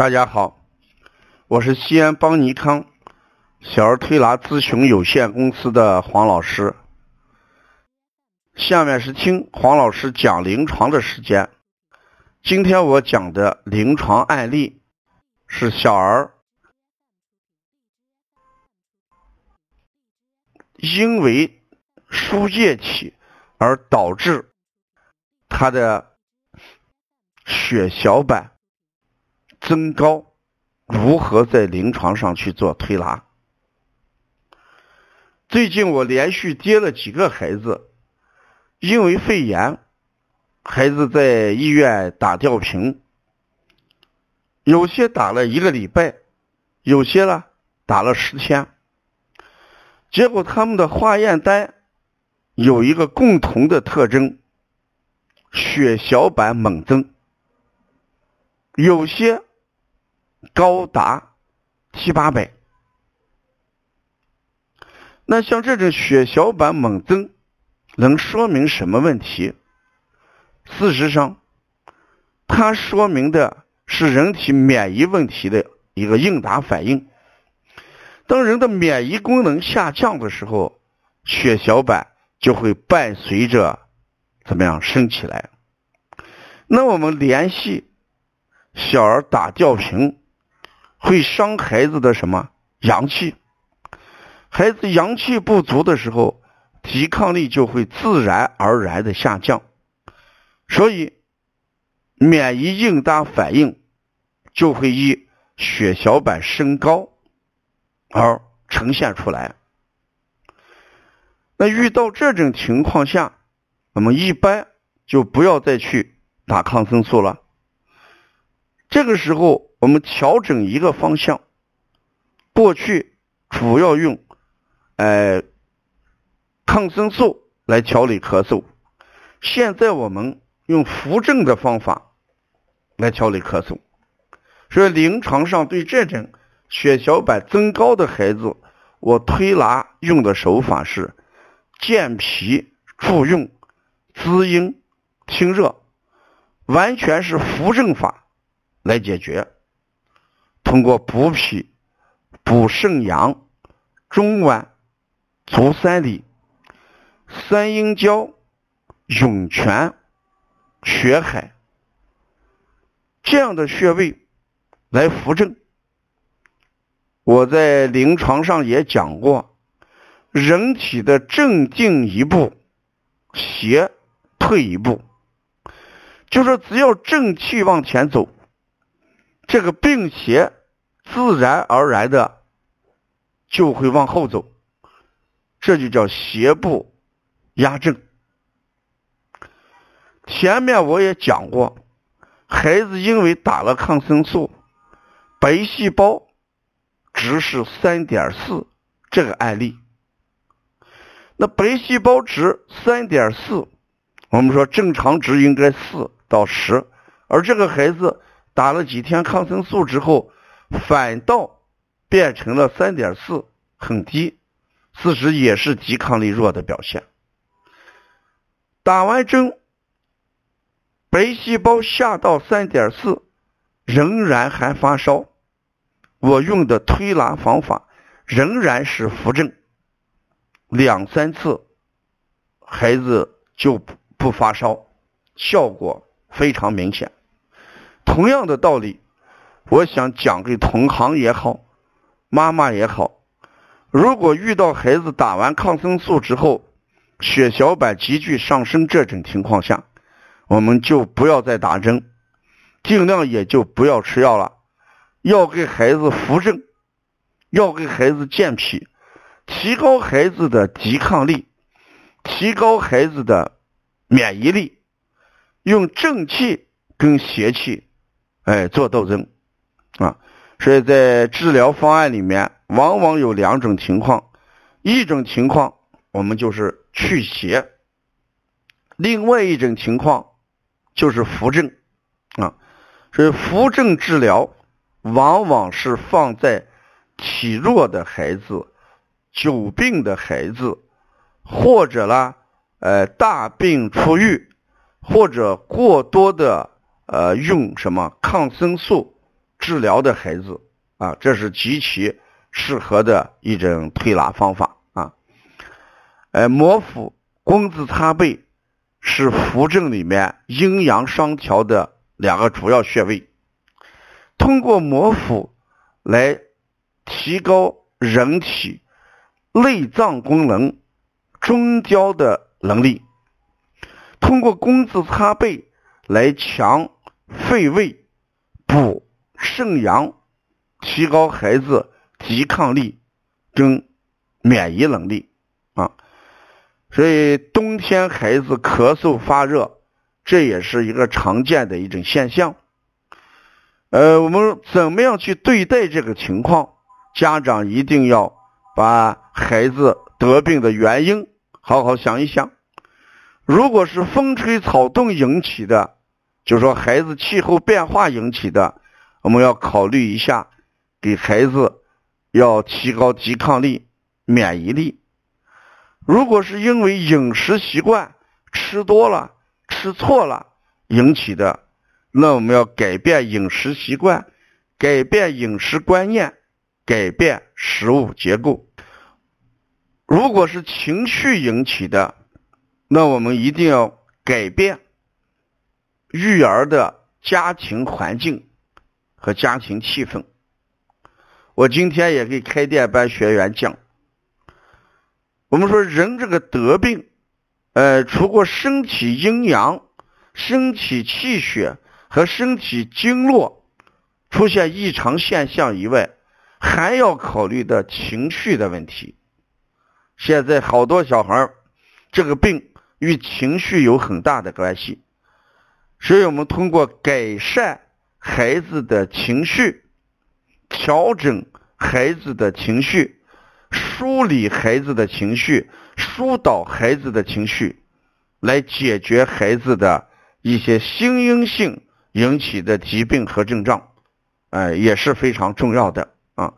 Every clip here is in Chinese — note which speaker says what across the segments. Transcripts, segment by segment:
Speaker 1: 大家好，我是西安邦尼康小儿推拿咨询有限公司的黄老师。下面是听黄老师讲临床的时间。今天我讲的临床案例是小儿因为输液体而导致他的血小板。增高如何在临床上去做推拿？最近我连续接了几个孩子，因为肺炎，孩子在医院打吊瓶，有些打了一个礼拜，有些呢打了十天，结果他们的化验单有一个共同的特征：血小板猛增，有些。高达七八百，那像这种血小板猛增，能说明什么问题？事实上，它说明的是人体免疫问题的一个应答反应。当人的免疫功能下降的时候，血小板就会伴随着怎么样升起来？那我们联系小儿打吊瓶。会伤孩子的什么阳气？孩子阳气不足的时候，抵抗力就会自然而然的下降，所以免疫应答反应就会以血小板升高而呈现出来。那遇到这种情况下，我们一般就不要再去打抗生素了。这个时候。我们调整一个方向，过去主要用，呃，抗生素来调理咳嗽，现在我们用扶正的方法来调理咳嗽。所以临床上对这种血小板增高的孩子，我推拿用的手法是健脾助用、滋阴清热，完全是扶正法来解决。通过补脾、补肾阳、中脘、足三里、三阴交、涌泉、血海这样的穴位来扶正。我在临床上也讲过，人体的正进一步，邪退一步，就说只要正气往前走，这个病邪。自然而然的就会往后走，这就叫邪不压正。前面我也讲过，孩子因为打了抗生素，白细胞值是三点四这个案例。那白细胞值三点四，我们说正常值应该四到十，而这个孩子打了几天抗生素之后。反倒变成了三点四，很低，事实也是抵抗力弱的表现。打完针，白细胞下到三点四，仍然还发烧。我用的推拿方法仍然是扶正，两三次，孩子就不不发烧，效果非常明显。同样的道理。我想讲给同行也好，妈妈也好，如果遇到孩子打完抗生素之后，血小板急剧上升这种情况下，我们就不要再打针，尽量也就不要吃药了，要给孩子扶正，要给孩子健脾，提高孩子的抵抗力，提高孩子的免疫力，用正气跟邪气，哎，做斗争。啊，所以在治疗方案里面，往往有两种情况，一种情况我们就是去邪，另外一种情况就是扶正啊。所以扶正治疗往往是放在体弱的孩子、久病的孩子，或者呢，呃，大病初愈，或者过多的呃用什么抗生素。治疗的孩子啊，这是极其适合的一种推拿方法啊。呃，摩腹、工字擦背是扶正里面阴阳双调的两个主要穴位，通过摩腹来提高人体内脏功能、中焦的能力，通过工字擦背来强肺胃、补。肾阳，提高孩子抵抗力跟免疫能力啊，所以冬天孩子咳嗽发热，这也是一个常见的一种现象。呃，我们怎么样去对待这个情况？家长一定要把孩子得病的原因好好想一想。如果是风吹草动引起的，就说孩子气候变化引起的。我们要考虑一下，给孩子要提高抵抗力、免疫力。如果是因为饮食习惯吃多了、吃错了引起的，那我们要改变饮食习惯，改变饮食观念，改变食物结构。如果是情绪引起的，那我们一定要改变育儿的家庭环境。和家庭气氛，我今天也给开店班学员讲，我们说人这个得病，呃，除过身体阴阳、身体气血和身体经络出现异常现象以外，还要考虑的情绪的问题。现在好多小孩这个病与情绪有很大的关系，所以我们通过改善。孩子的情绪，调整孩子的情绪，梳理孩子的情绪，疏导孩子的情绪，来解决孩子的一些心因性引起的疾病和症状，哎，也是非常重要的啊。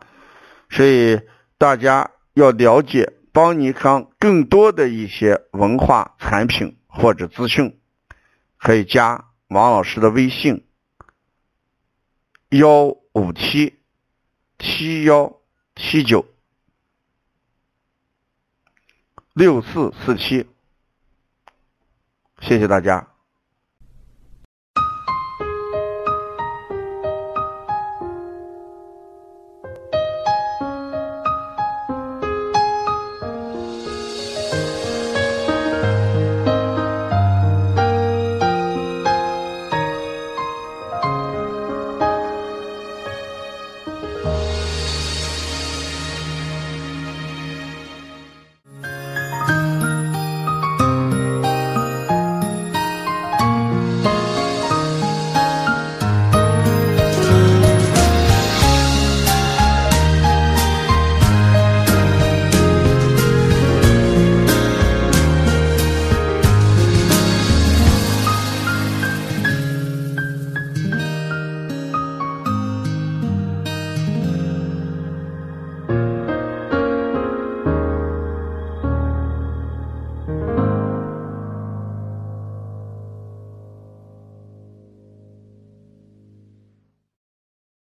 Speaker 1: 所以大家要了解邦尼康更多的一些文化产品或者资讯，可以加王老师的微信。幺五七七幺七九六四四七，谢谢大家。